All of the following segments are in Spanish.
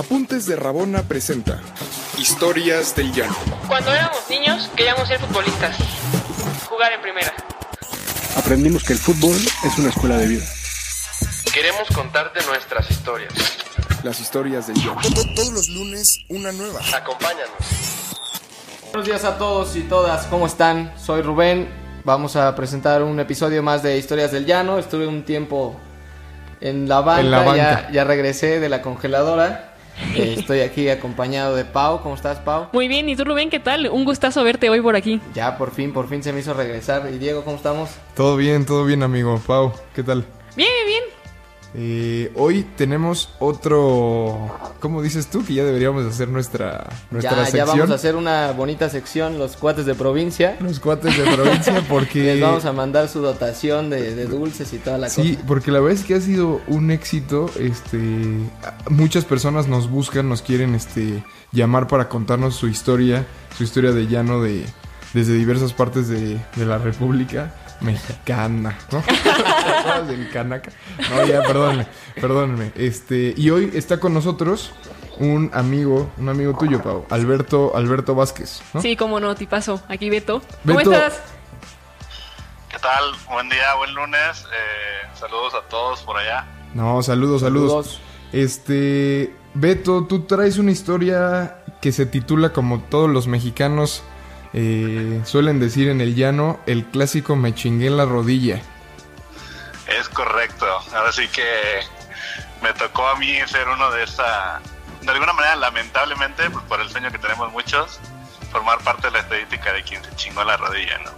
Apuntes de Rabona presenta Historias del Llano. Cuando éramos niños queríamos ser futbolistas, jugar en primera. Aprendimos que el fútbol es una escuela de vida. Queremos contarte nuestras historias. Las historias del Llano. Todos los lunes una nueva. Acompáñanos. Buenos días a todos y todas, ¿cómo están? Soy Rubén, vamos a presentar un episodio más de Historias del Llano. Estuve un tiempo en la banca, En la banca. Ya, ya regresé de la congeladora. Eh, estoy aquí acompañado de Pau, ¿cómo estás Pau? Muy bien, ¿y tú Rubén qué tal? Un gustazo verte hoy por aquí. Ya por fin, por fin se me hizo regresar. ¿Y Diego, cómo estamos? Todo bien, todo bien, amigo. Pau, ¿qué tal? Bien, bien. Eh, hoy tenemos otro. ¿Cómo dices tú? Que ya deberíamos hacer nuestra, nuestra Ya, sección. ya vamos a hacer una bonita sección, los cuates de provincia. Los cuates de provincia, porque. Les vamos a mandar su dotación de, de dulces y toda la Sí, cosa. porque la verdad es que ha sido un éxito. Este, muchas personas nos buscan, nos quieren este, llamar para contarnos su historia, su historia de llano de desde diversas partes de, de la República Mexicana, ¿no? ¿Te acuerdas del Canaca? No, ya, perdónenme, perdónenme. Este, y hoy está con nosotros un amigo, un amigo tuyo, Pau, Alberto, Alberto Vázquez, ¿no? Sí, cómo no, tipazo. Aquí Beto. ¿Cómo estás? ¿Qué tal? Buen día, buen lunes. Eh, saludos a todos por allá. No, saludos, saludos. Saludos. Este, Beto, tú traes una historia que se titula como todos los mexicanos eh, suelen decir en el llano, el clásico me chingué en la rodilla. Es correcto. Ahora sí que me tocó a mí ser uno de esa, de alguna manera, lamentablemente, pues, por el sueño que tenemos muchos, formar parte de la estadística de quien se chingó la rodilla, ¿no?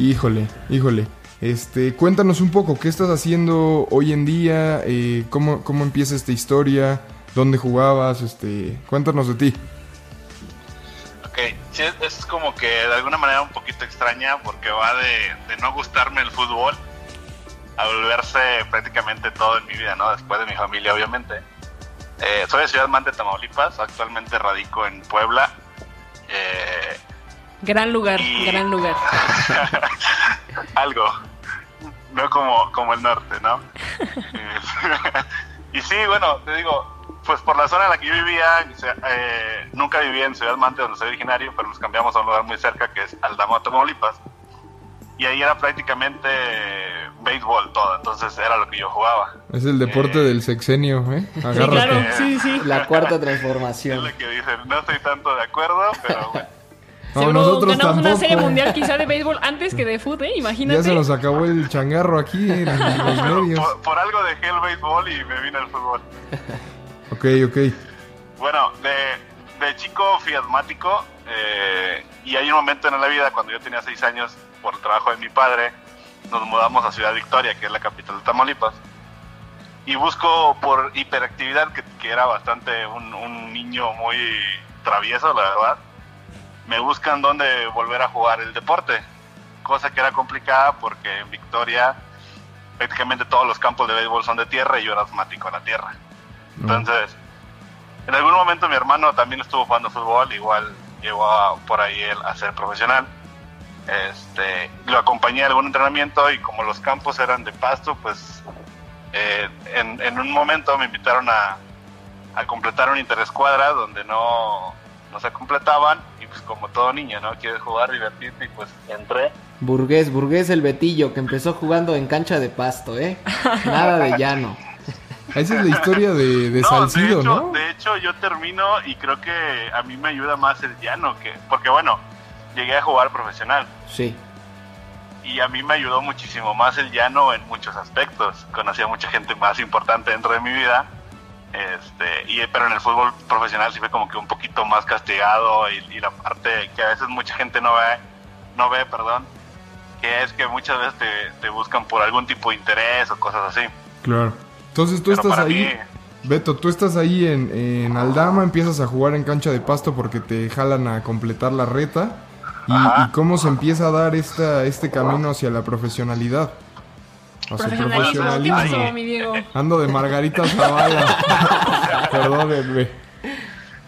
Híjole, híjole. Este, cuéntanos un poco, ¿qué estás haciendo hoy en día? Eh, ¿cómo, ¿Cómo empieza esta historia? ¿Dónde jugabas? Este, cuéntanos de ti. Sí, es, es como que de alguna manera un poquito extraña porque va de, de no gustarme el fútbol a volverse prácticamente todo en mi vida, ¿no? Después de mi familia, obviamente. Eh, soy de Ciudad Mante, Tamaulipas, actualmente radico en Puebla. Eh, Gran lugar, Y- gran lugar. algo, no como, como el norte, ¿no? y sí, bueno, te digo, pues por la zona en la que yo vivía, eh, nunca viví en Ciudad Mante, donde soy originario, pero nos cambiamos a un lugar muy cerca que es Aldama, Tamaulipas. Y ahí era prácticamente béisbol todo, entonces era lo que yo jugaba. Es el deporte Eh, del sexenio, ¿eh? Sí, Agárrate. claro, sí, sí. La cuarta Es transformación. lo que dicen, no estoy tanto de acuerdo, pero bueno. No, Seguro nosotros ganamos una tampoco. serie mundial quizá de béisbol antes que de fútbol, ¿eh? Imagínate. Ya se nos acabó el changarro aquí en los medios. por, por algo dejé el béisbol y me vine al fútbol. Ok, ok. Bueno, de, chico fui asmático eh, y hay un momento en la vida cuando yo tenía seis años, por el trabajo de mi padre, nos mudamos a Ciudad Victoria, que es la capital de Tamaulipas, y busco por hiperactividad, que, que era bastante un, un niño muy travieso, la verdad, me buscan dónde volver a jugar el deporte, cosa que era complicada porque en Victoria prácticamente todos los campos de béisbol son de tierra y yo era asmático a la tierra. Entonces, en algún momento mi hermano también estuvo jugando fútbol, igual llegó a- por ahí él a ser profesional. Este, lo acompañé a algún entrenamiento y como los campos eran de pasto, pues eh, en, en un momento me invitaron a, a completar una interescuadra donde no, no se completaban y pues como todo niño, ¿no? Quieres jugar, divertirte y pues entré. Burgués, Burgués el Betillo, que empezó jugando en cancha de pasto, ¿eh? Nada de llano. Esa es la historia de, de No, Salcido, de hecho, ¿no? de hecho, yo termino y creo que a mí me ayuda más el llano, que, porque bueno, llegué a jugar profesional Sí. y a mí me ayudó muchísimo más el llano en muchos aspectos. Conocí a mucha gente más importante dentro de mi vida, este, y, pero en el fútbol profesional sí fue como que un poquito más castigado y, y la parte que a veces mucha gente no ve, no ve, perdón, que es que muchas veces te, te buscan por algún tipo de interés o cosas así. Claro. Entonces tú Pero estás ahí, mí- Beto, tú estás ahí en, en Aldama, empiezas a jugar en cancha de pasto porque te jalan a completar la reta. Y, cómo se empieza a dar esta, este camino hacia la profesionalidad. Hacia el Profesionalismo. ¿Qué pasó, mi Diego? Ando de Margarita Zavala. Perdónenme.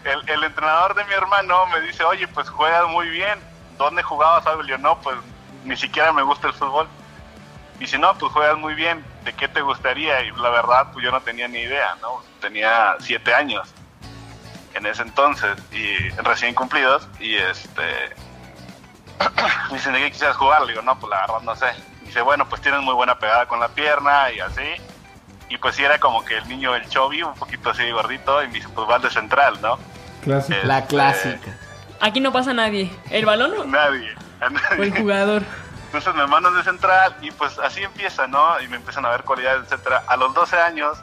el, el entrenador de mi hermano me dice, oye, pues juegas muy bien. ¿Dónde jugabas? Y yo, no, pues ni siquiera me gusta el fútbol. Y si no, pues juegas muy bien. ¿De qué te gustaría? Y la verdad, pues yo no tenía ni idea, ¿no? Tenía siete años. en ese entonces, y recién cumplidos, y este... me dicen, ¿de qué quisieras jugar? Le digo, no, pues la verdad no sé. Dice, bueno, pues tienes muy buena pegada con la pierna y así. Y pues sí era como que el niño, el chovi, un poquito así gordito, y me dice, pues vas de central, ¿no? Clásico. La Este, clásica. Aquí no pasa nadie. ¿El balón o- Nadie. a o el nadie. jugador? Entonces me mandan de central y pues así empieza, ¿no? Y me empiezan a ver cualidades, etcétera. A los 12 años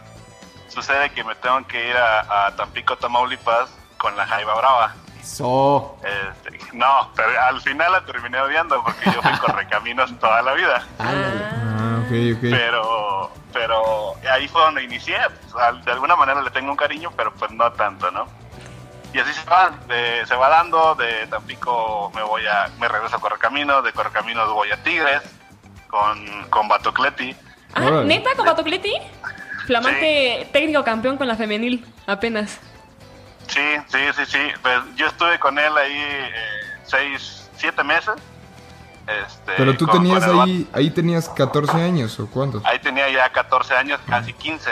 sucede que me tengo que ir a, a Tampico, Tamaulipas con la Jaiba Brava. Eso. Este, no, pero al final la terminé odiando porque yo fui correcaminos toda la vida. Ándale. Ah, ok, ok. Pero, pero ahí fue donde inicié. Pues, de alguna manera le tengo un cariño, pero pues no tanto, ¿no? Y así se va, de- se va dando. De Tampico me voy a, me regreso a Correcaminos, de Correcaminos voy a Tigres con, con Batocleti. Ah, Órale. ¿neta con Batocleti? Flamante técnico campeón con la femenil, apenas. Sí, sí, sí, sí. Pues yo estuve con él ahí eh, seis, siete meses. Este, Pero tú con- tenías con ahí, ahí tenías 14 años o cuántos? Ahí tenía ya 14 años, casi 15.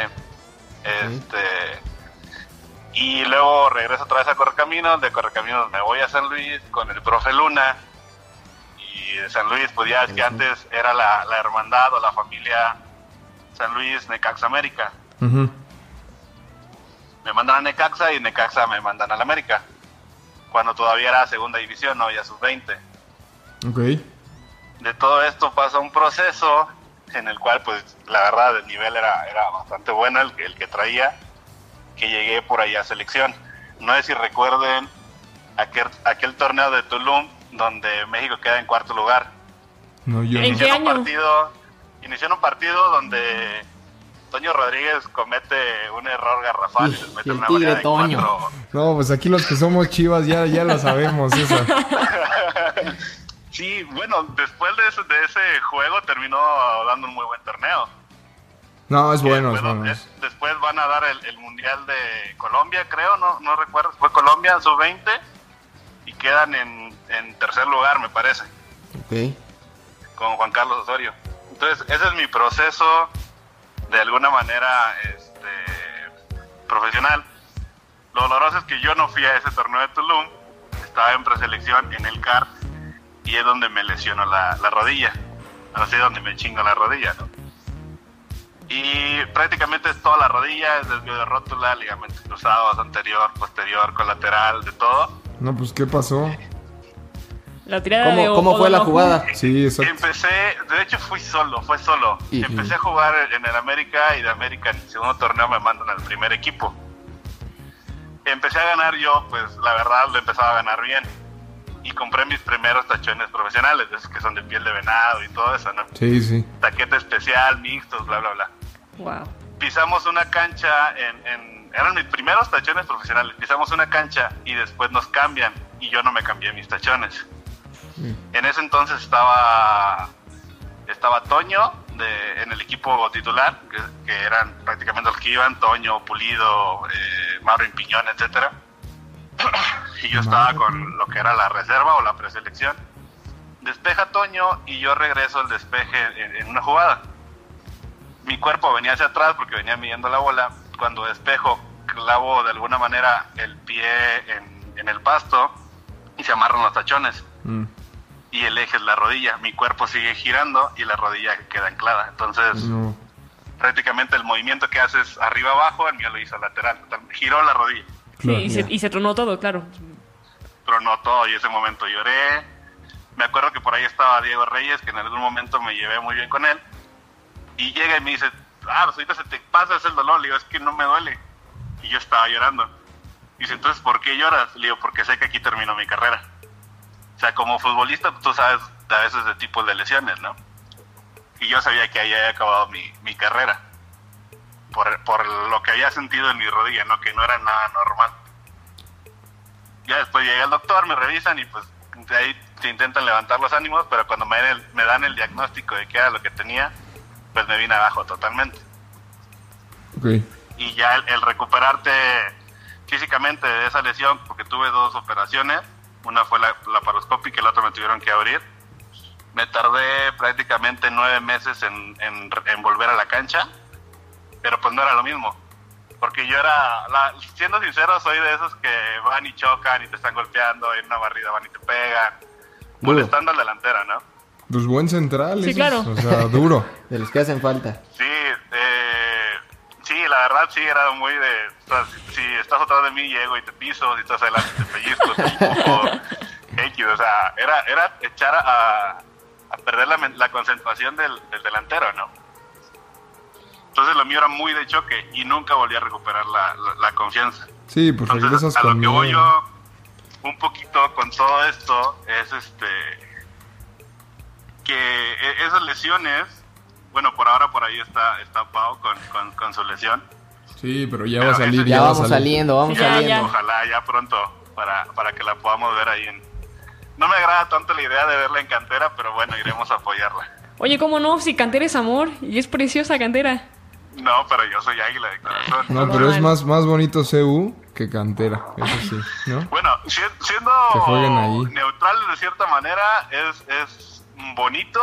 Este. Y luego regreso otra vez a Correcaminos. De Correcaminos me voy a San Luis con el profe Luna. Y de San Luis, pues ya es que antes era la, la hermandad o la familia San Luis Necaxa América. Me mandan a Necaxa y Necaxa me mandan a la América. Cuando todavía era segunda división, no, ya sus 20. Ok. de todo esto pasa un proceso en el cual pues la verdad el nivel era, era bastante bueno el que traía que llegué por ahí a selección no sé si recuerden aquel, aquel torneo de Tulum donde México queda en cuarto lugar No, yo ¿En no. qué inició en un año? partido inició un partido donde Toño Rodríguez comete un error garrafal y les mete Y el una tigre de Toño. cuatro. No, pues aquí los que somos chivas ya, ya lo sabemos, esa. Sí, bueno, después de ese, de ese juego terminó dando un muy buen torneo. No, es bueno, es después, bueno. es- después van a dar el, el Mundial de Colombia, creo, no no recuerdo. Fue Colombia, sub-20, y quedan en, en tercer lugar, me parece, Ok. con Juan Carlos Osorio. Entonces, ese es mi proceso, de alguna manera, este, profesional. Lo doloroso es que yo no fui a ese torneo de Tulum, estaba en preselección en el CAR, y es donde me lesiono la, la rodilla. Así es donde me chingo la rodilla, ¿no? Y prácticamente es toda la rodilla, es desvío de rótula, ligamentos cruzados, anterior, posterior, colateral, de todo. No, pues, ¿qué pasó? La tirada ¿Cómo, de cómo fue la jugada? Sí, exacto. Empecé, de hecho fui solo, fue solo. Y- Empecé a jugar en el América y de América en el segundo torneo me mandan al primer equipo. Empecé a ganar yo, pues la verdad lo empezaba a ganar bien. Y compré mis primeros tachones profesionales, esos que son de piel de venado y todo eso, ¿no? Sí, sí. Taquete especial, mixtos, bla, bla, bla. Wow. pisamos una cancha en, en- eran mis primeros tachones profesionales. Pisamos una cancha y después nos cambian y yo no me cambié mis tachones. En ese entonces estaba estaba Toño de, en el equipo titular que, que eran prácticamente los que iban Toño Pulido eh, Mauro Piñón etcétera. Y yo estaba con lo que era la reserva o la preselección. Despeja Toño y yo regreso al despeje en- en una jugada mi cuerpo venía hacia atrás porque venía midiendo la bola. Cuando despejo, clavo de alguna manera el pie en, en el pasto y se amarran los tachones. Mm. Y el eje es la rodilla. Mi cuerpo sigue girando y la rodilla queda anclada. Entonces, No. prácticamente el movimiento que haces arriba abajo, el mío lo hizo lateral. Giró la rodilla. Sí, y, se, y se tronó todo, claro. tronó todo y ese momento lloré. Me acuerdo que por ahí estaba Diego Reyes, que en algún momento me llevé muy bien con él. Y llega y me dice, ah, pues ahorita se te pasa ese dolor. Le digo, es que no me duele. Y yo estaba llorando. Dice, entonces, ¿por qué lloras? Le digo, porque sé que aquí terminó mi carrera. O sea, como futbolista, tú sabes a veces de tipos de lesiones, ¿no? Y yo sabía que ahí había acabado mi, mi carrera. Por, por lo que había sentido en mi rodilla, ¿no? Que no era nada normal. Ya después llega el doctor, me revisan y pues de ahí te intentan levantar los ánimos, pero cuando me, el- me dan el diagnóstico de qué era lo que tenía, pues me vine abajo totalmente. Ok. Y ya el, el recuperarte físicamente de esa lesión, porque tuve dos operaciones, una fue la laparoscópica y la otra me tuvieron que abrir. Me tardé prácticamente nueve meses en, en- en volver a la cancha, pero pues no era lo mismo. Porque yo era, la- siendo sincero, soy de esos que van y chocan y te están golpeando, en una barrida van y te pegan, molestando al delantero, ¿no? Pues buen central, Sí, esos, claro. o sea, duro. De los que hacen falta. Sí, eh, sí, la verdad sí, era muy de, o sea, si, si estás atrás de mí llego y te piso, si estás adelante te pellizco, te empujo, X, o sea, era, era echar a, a perder la, concentración del, del delantero, ¿no? Entonces lo mío era muy de choque y nunca volví a recuperar la, la- la confianza. Sí, pues Entonces, regresas a lo que voy yo un poquito con todo esto es este que e- esas lesiones, bueno, por ahora por ahí está está Pau con, con, con su lesión. Sí, pero ya Pero va a salir, ya, Ya vamos salir. saliendo, vamos ya, saliendo. ya. Ojalá ya pronto para, para que la podamos ver ahí en... No me agrada tanto la idea de verla en cantera, pero bueno, iremos a apoyarla. Oye, ¿cómo no? Si Cantera es amor y es preciosa Cantera. No, pero yo soy águila de corazón. No, pero es más, más bonito CU que cantera, eso sí, ¿no? Bueno, si- siendo neutral de cierta manera, es, es bonito,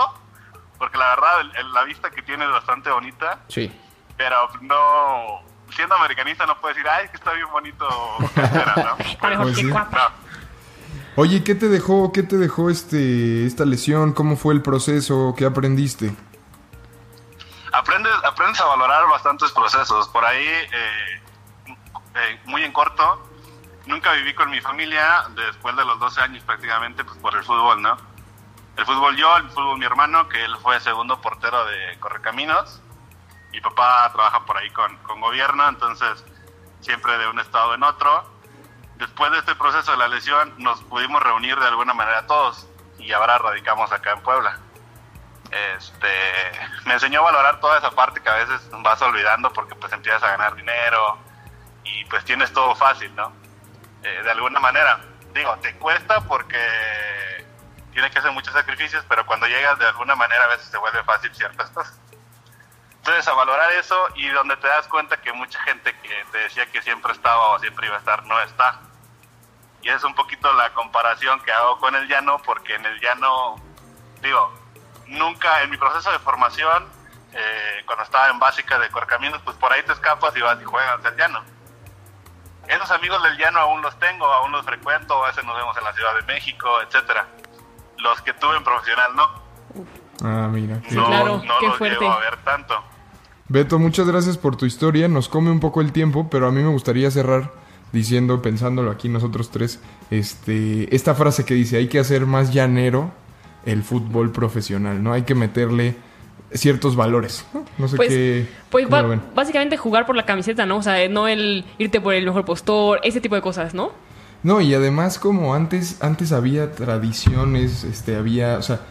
porque la verdad el- el- la vista que tiene es bastante bonita, Sí. pero no... Siendo americanista no puedes decir, ay, es que está bien bonito Cantera, ¿no? Está mejor Pues que sí. Cuapa. No. Oye, ¿qué te dejó, qué te dejó este, esta lesión? ¿Cómo fue el proceso? ¿Qué aprendiste? aprendes, aprendes a valorar bastantes procesos. Por ahí, eh, eh, muy en corto, nunca viví con mi familia después de los 12 años prácticamente pues, por el fútbol, ¿no? El fútbol yo, el fútbol mi hermano, que él fue segundo portero de Correcaminos. Mi papá trabaja por ahí con, con gobierno, entonces siempre de un estado en otro. Después de este proceso de la lesión nos pudimos reunir de alguna manera todos y ahora radicamos acá en Puebla este me enseñó a valorar toda esa parte que a veces vas olvidando porque pues empiezas a ganar dinero y pues tienes todo fácil, ¿no? Eh, de alguna manera. Digo, te cuesta porque tienes que hacer muchos sacrificios, pero cuando llegas de alguna manera a veces te vuelve fácil ciertas cosas. Entonces, a valorar eso y donde te das cuenta que mucha gente que te decía que siempre estaba o siempre iba a estar, no está. Y es un poquito la comparación que hago con el llano, porque en el llano, digo, nunca en mi proceso de formación, eh, cuando estaba en básica de Corcaminos, pues por ahí te escapas y vas y juegas el llano. Esos amigos del llano aún los tengo, aún los frecuento, a veces nos vemos en la Ciudad de México, etcétera. Los que tuve en profesional no, Ah, mira. qué- no, claro, no qué los fuerte. llego a ver tanto. Beto, muchas gracias por tu historia. Nos come un poco el tiempo, pero a mí me gustaría cerrar diciendo, pensándolo aquí nosotros tres, este, esta frase que dice, hay que hacer más llanero el fútbol profesional, ¿no? Hay que meterle ciertos valores. No, No sé Pues, qué... pues cómo ba- lo ven. básicamente jugar por la camiseta, ¿no? O sea, no el irte por el mejor postor, ese tipo de cosas, ¿no? No, y además como antes, antes había tradiciones, este, había, o sea,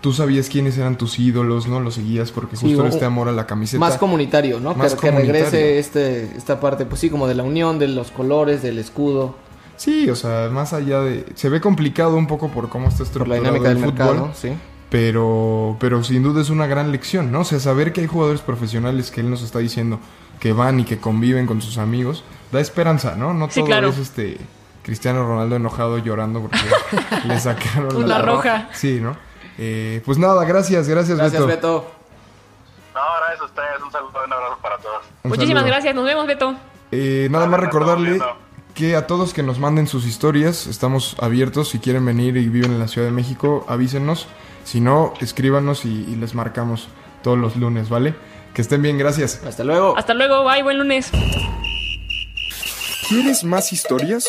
tú sabías quiénes eran tus ídolos, ¿no? Los seguías porque Sí, justo era o- este amor a la camiseta. Más comunitario, ¿no? Más que, que regrese comunitario. este, esta parte, pues sí, como de la unión, de los colores, del escudo, Sí, o sea, más allá de... Se ve complicado un poco por cómo está por la estructurado dinámica el del fútbol. mercado, sí. Pero, pero sin duda es una gran lección, ¿no? O sea, saber que hay jugadores profesionales que él nos está diciendo que van y que conviven con sus amigos, da esperanza, ¿no? No Sí, todo claro. es este Cristiano Ronaldo enojado llorando porque le sacaron Una roja. Sí, ¿no? Eh, pues nada, gracias, gracias, Gracias, Beto. Beto. No, gracias a ustedes, un saludo, un abrazo para todos. Un Muchísimas saludo. gracias, nos vemos, Beto. Eh, nada más recordarle que a todos que nos manden sus historias, estamos abiertos. Si quieren venir y viven en la Ciudad de México, avísenos. Si no, escríbanos y, y les marcamos todos los lunes, ¿vale? Que estén bien, gracias. Hasta luego. Hasta luego, bye, buen lunes. ¿Quieres más historias?